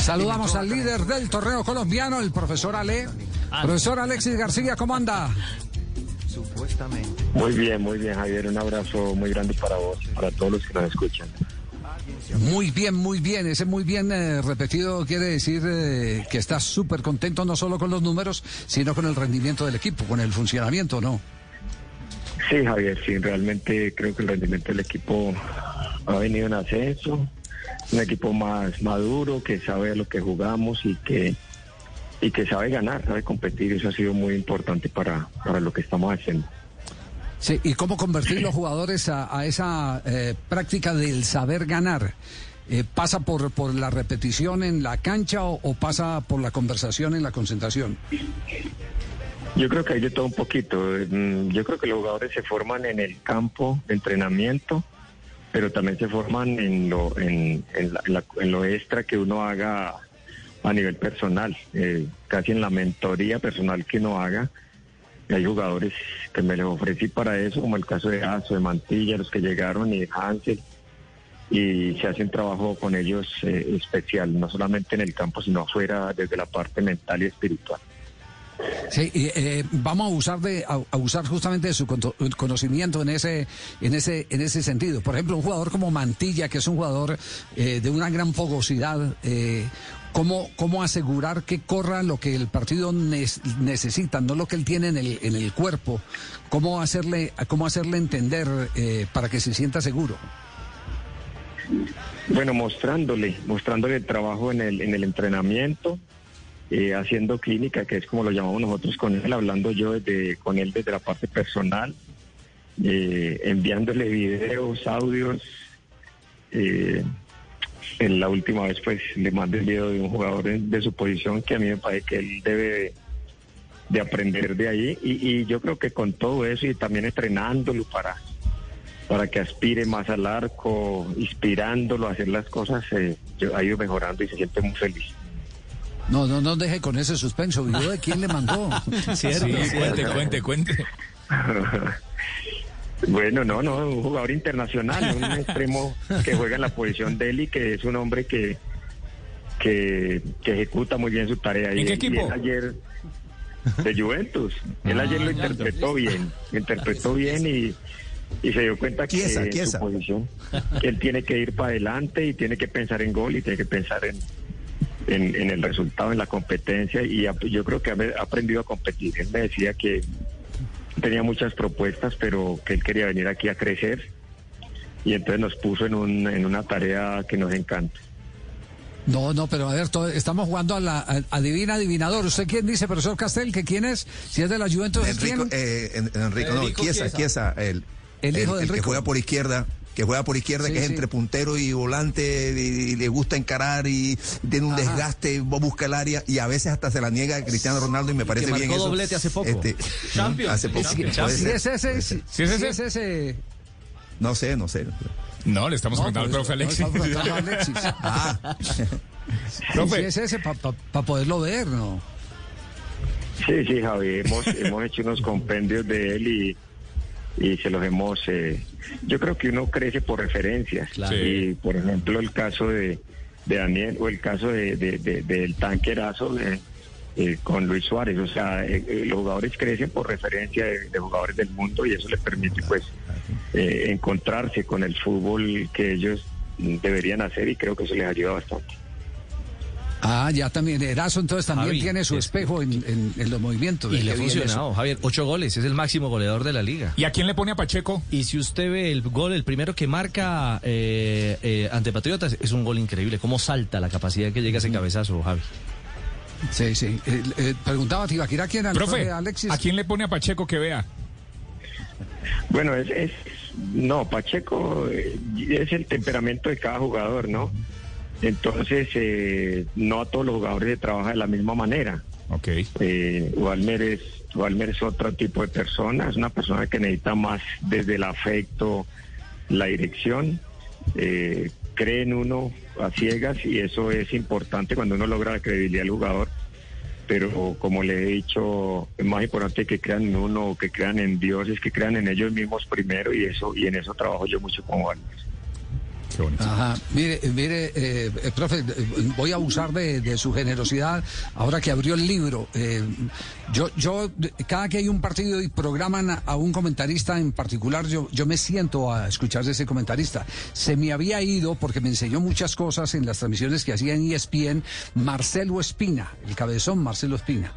Saludamos al líder del torneo colombiano, el profesor Ale. Profesor Alexis García, ¿cómo anda? Muy bien, muy bien, Javier. Un abrazo muy grande para vos, para todos los que nos escuchan. Muy bien, muy bien. Ese muy bien eh, repetido quiere decir eh, que estás súper contento no solo con los números, sino con el rendimiento del equipo, con el funcionamiento, ¿no? Sí, Javier, sí, realmente creo que el rendimiento del equipo ha venido en ascenso. Un equipo más maduro, que sabe a lo que jugamos y que y que sabe ganar, sabe competir. Eso ha sido muy importante para, para lo que estamos haciendo. Sí, ¿y cómo convertir los jugadores a, a esa eh, práctica del saber ganar? Eh, ¿Pasa por, por la repetición en la cancha o, o pasa por la conversación en la concentración? Yo creo que hay de todo un poquito. Mm, Yo creo que los jugadores se forman en el campo de entrenamiento, pero también se forman en lo, en, la- en lo extra que uno haga a nivel personal, eh, casi en la mentoría personal que uno haga. Hay jugadores que me les ofrecí para eso, como el caso de Aso, de Mantilla, los que llegaron, y Hansel, y se hace un trabajo con ellos eh, especial, no solamente en el campo, sino afuera, desde la parte mental y espiritual. Sí, eh, vamos a usar de a, usar justamente de su conocimiento en ese en ese en ese sentido. Por ejemplo, un jugador como Mantilla, que es un jugador eh, de una gran fogosidad, eh, ¿cómo, ¿cómo asegurar que corra lo que el partido nes- necesita, no lo que él tiene en el, en el cuerpo? ¿Cómo hacerle cómo hacerle entender eh, para que se sienta seguro? Bueno, mostrándole, mostrándole el trabajo en el, en el entrenamiento, eh, haciendo clínica, que es como lo llamamos nosotros con él, hablando yo desde, con él desde la parte personal, eh, enviándole videos, audios. eh, en la última vez pues le mandé el video de un jugador de, su posición que a mí me parece que él debe de, de aprender de ahí y, y yo creo que con todo eso y también entrenándolo para para que aspire más al arco, inspirándolo a hacer las cosas, eh, yo- ha ido mejorando y se siente muy feliz. No, no, no deje con ese suspenso. ¿Video de quién le mandó? Sí, cuente, cuente, cuente. Bueno, no, no, un jugador internacional, un extremo que juega en la posición de él y que es un hombre que, que, que ejecuta muy bien su tarea. ¿En y, qué y equipo? él ayer de Juventus, él ayer lo interpretó bien, lo interpretó bien y, y se dio cuenta que su posición, que él tiene que ir para adelante y tiene que pensar en gol y tiene que pensar en, en, en el resultado, en la competencia y yo creo que ha aprendido a competir. Él me decía que tenía muchas propuestas, pero que él quería venir aquí a crecer y entonces nos puso en, un, en una tarea que nos encanta. No, no, pero a ver, todo- estamos jugando a la a- adivina adivinador. ¿Usted quién dice, profesor Castel, que quién es? Si es de la Juventus, ¿es Enrico, quién? eh, en- Enrico, no, Chiesa, Chiesa. Chiesa, el, El hijo de que Enrico. juega por izquierda, que juega por izquierda, Sí, que es sí. entre puntero y volante, y, y le gusta encarar y tiene un Ajá. desgaste, busca el área y a veces hasta se la niega a Cristiano Ronaldo y me parece marcó bien eso. doblete hace poco. Este, Champions. Hace poco. Champions. Si es ese, si, ¿Sí es si ese? es ese. No sé, no sé. No, le estamos No, preguntando al por profe no, Alexis. estamos preguntando a Alexis. Ah, Profe. Si es ese, para poderlo ver, ¿no? Sí, sí, Javi, hemos, hemos hecho unos compendios de él y, y se los hemos... eh, yo creo que uno crece por referencias. Claro. Y, por ejemplo, el caso de, de Daniel o el caso de, de- de- del tanquerazo de- eh, con Luis Suárez. O sea, eh, eh, los jugadores crecen por referencia de, jugadores del mundo y eso les permite, pues, eh, encontrarse con el fútbol que ellos deberían hacer y creo que eso les ayuda bastante. Ah, ya también. Erazo entonces también Javi, tiene su es- espejo en, en- en los movimientos. Y Qué le ha funcionado, Javier. Ocho goles, es el máximo goleador de la liga. ¿Y a quién le pone a Pacheco? Y si usted ve el gol, el primero que marca eh, eh, ante Patriotas, es un gol increíble. Cómo salta la capacidad que llega ese cabezazo, Javi. Sí, sí. Eh, eh, preguntaba Tibaquira quién era el Profe, Alexis. ¿a quién le pone a Pacheco que vea? Bueno, es, es no, Pacheco eh, es el temperamento de cada jugador, ¿no? Entonces, eh, no a todos los jugadores se trabaja de la misma manera. Ok. Eh, Walmer, es, Walmer es otro tipo de persona, es una persona que necesita más desde el afecto, la dirección. Eh, cree en uno a ciegas y eso es importante cuando uno logra la credibilidad del jugador. Pero como le he dicho, es más importante que crean en uno, que crean en Dios, es que crean en ellos mismos primero y eso y en eso trabajo yo mucho con Walmer. Ajá, mire, mire, eh, eh, profe, voy a abusar de, su generosidad ahora que abrió el libro. Eh, yo, yo, cada que hay un partido y programan a, a un comentarista en particular, yo, yo me siento a escuchar de ese comentarista. Se me había ido porque me enseñó muchas cosas en las transmisiones que hacía en ESPN Marcelo Espina, el cabezón Marcelo Espina.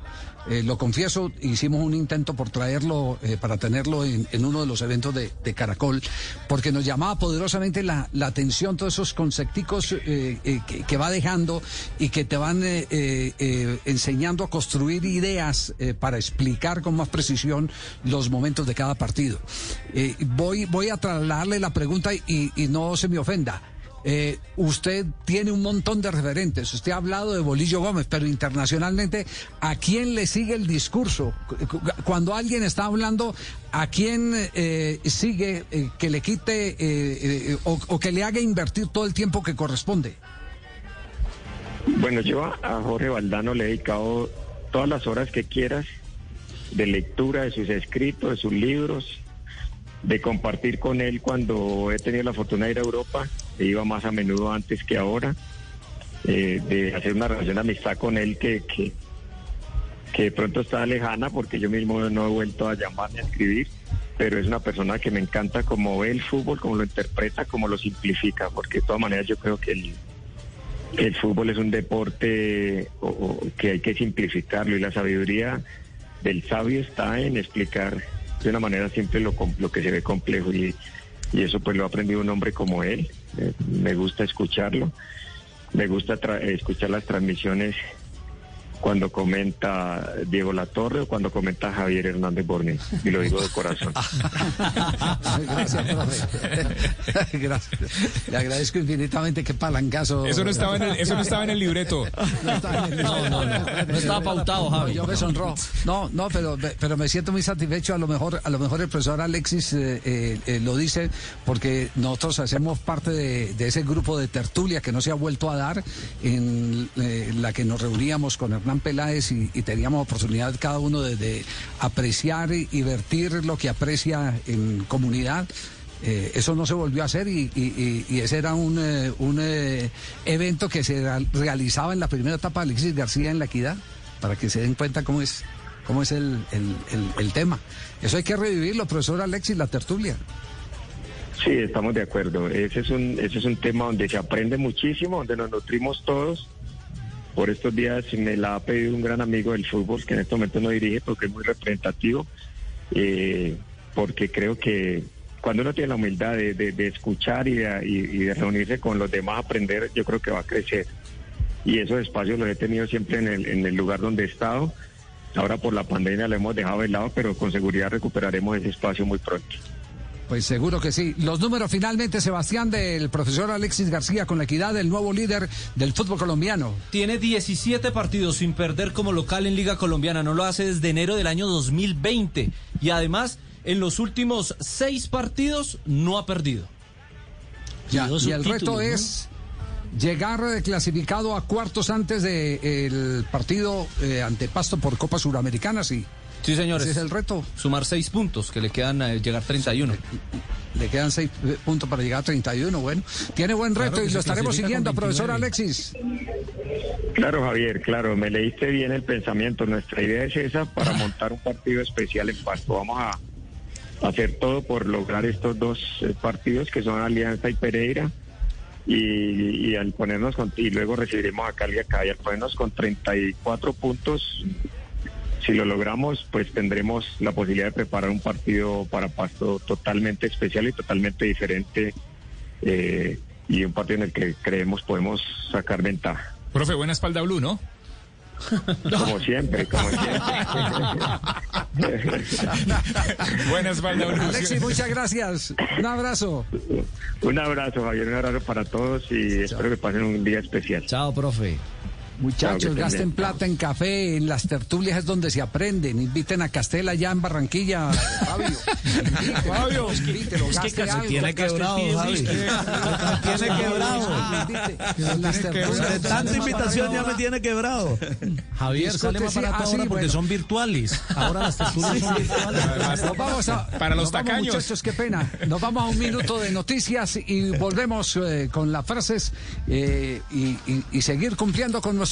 Eh, lo confieso, hicimos un intento por traerlo, eh, para tenerlo en, uno de los eventos de, Caracol, porque nos llamaba poderosamente la, la atención todos esos concepticos eh, eh, que, va dejando y que te van eh, enseñando a construir ideas para explicar con más precisión los momentos de cada partido. Voy, voy a trasladarle la pregunta y no se me ofenda. Eh, usted tiene un montón de referentes. Usted ha hablado de Bolillo Gómez, pero internacionalmente, ¿a quién le sigue el discurso? Cu- cu- Cuando alguien está hablando, ¿a quién eh, sigue eh, que le quite eh, eh, o, o que le haga invertir todo el tiempo que corresponde? Bueno, yo a, Jorge Valdano le he dedicado todas las horas que quieras de lectura de sus escritos, de sus libros, de compartir con él cuando he tenido la fortuna de ir a Europa, iba más a menudo antes que ahora, eh, de hacer una relación de amistad con él que, que, de pronto está lejana porque yo mismo no he vuelto a llamarme a escribir, pero es una persona que me encanta como ve el fútbol, como lo interpreta, como lo simplifica, porque de todas maneras yo creo que el, que el fútbol es un deporte que hay que simplificarlo y la sabiduría del sabio está en explicar de una manera simple lo, lo que se ve complejo y, y eso pues lo ha aprendido un hombre como él. Eh, me gusta escucharlo, me gusta tra- escuchar las transmisiones cuando comenta Diego Latorre o cuando comenta Javier Hernández Borges y lo digo de corazón. Gracias, profe. Gracias. Le agradezco infinitamente que palangazo. Eso no estaba en el, eso no estaba en el libreto. No, estaba en el- No, no, no. No estaba pautado, Javi. yo me sonró. No, no, pero, pero me siento muy satisfecho. A lo mejor, a lo mejor el profesor Alexis eh, eh, eh, lo dice porque nosotros hacemos parte de, de ese grupo de tertulia que no se ha vuelto a dar, en eh, la que nos reuníamos con Hernán Peláez y, teníamos oportunidad cada uno de, apreciar y, vertir lo que aprecia en comunidad. Eh, eso no se volvió a hacer y, y- y- ese era un, eh, un eh, evento que se real- realizaba en la primera etapa de Alexis García en la equidad, para que se den cuenta cómo es, cómo es el, el- el- el tema. Eso hay que revivirlo, profesor Alexis, la tertulia. Sí, estamos de acuerdo. Ese es un, ese es un tema donde se aprende muchísimo, donde nos nutrimos todos. Por estos días me la ha pedido un gran amigo del fútbol, que en este momento no dirige porque es muy representativo, eh, porque creo que cuando uno tiene la humildad de, escuchar y de, reunirse con los demás aprender, yo creo que va a crecer. Y esos espacios los he tenido siempre en el, en el lugar donde he estado. Ahora por la pandemia lo hemos dejado de lado, pero con seguridad recuperaremos ese espacio muy pronto. Pues seguro que sí. Los números finalmente, Sebastián, del profesor Alexis García con la equidad del nuevo líder del fútbol colombiano. Tiene 17 partidos sin perder como local en Liga Colombiana. No lo hace desde enero del año 2020. Y además, en los últimos seis partidos no ha perdido. Ya, y el reto ¿no? es llegar eh, clasificado a cuartos antes del partido eh, ante Pasto por Copa Suramericana, sí. Sí, señores. Ese es el reto. Sumar seis puntos, que le quedan a llegar 31. Le quedan seis eh, puntos para llegar a 31. Bueno, tiene buen reto Claro y lo estaremos siguiendo, profesor 29. Alexis. Claro, Javier, claro, me leíste bien el pensamiento. Nuestra idea es esa para montar un partido especial en Pasto. Vamos a hacer todo por lograr estos dos eh, partidos que son Alianza y Pereira. Y, y al ponernos con, y luego recibiremos a Cali acá y al ponernos con 34 puntos, si lo logramos, pues tendremos la posibilidad de preparar un partido para Pasto totalmente especial y totalmente diferente eh, y un partido en el que creemos podemos sacar ventaja. Profe, buena espalda blue, ¿no? Como siempre, como siempre. Buenas, Alexis, muchas gracias. Un abrazo. Un abrazo, Javier, un abrazo para todos y espero que pasen un día especial. Chao, profe. Muchachos, que estén gasten plata en café, en las tertulias es donde se aprenden. Inviten a Castela allá en Barranquilla, Fabio. Fabio, invítelo, gaste algo. tiene quebrado, Javi. tiene quebrado. Las tertulias. De tanta invitación ya me tiene quebrado. Javier sale más barato ah, ahora porque son virtuales. Ahora las tertulias son virtuales. Nos vamos a, Para los nos vamos, tacaños. muchachos, qué pena. Nos vamos a un minuto de noticias y volvemos eh, con las frases eh, y, y- y seguir cumpliendo con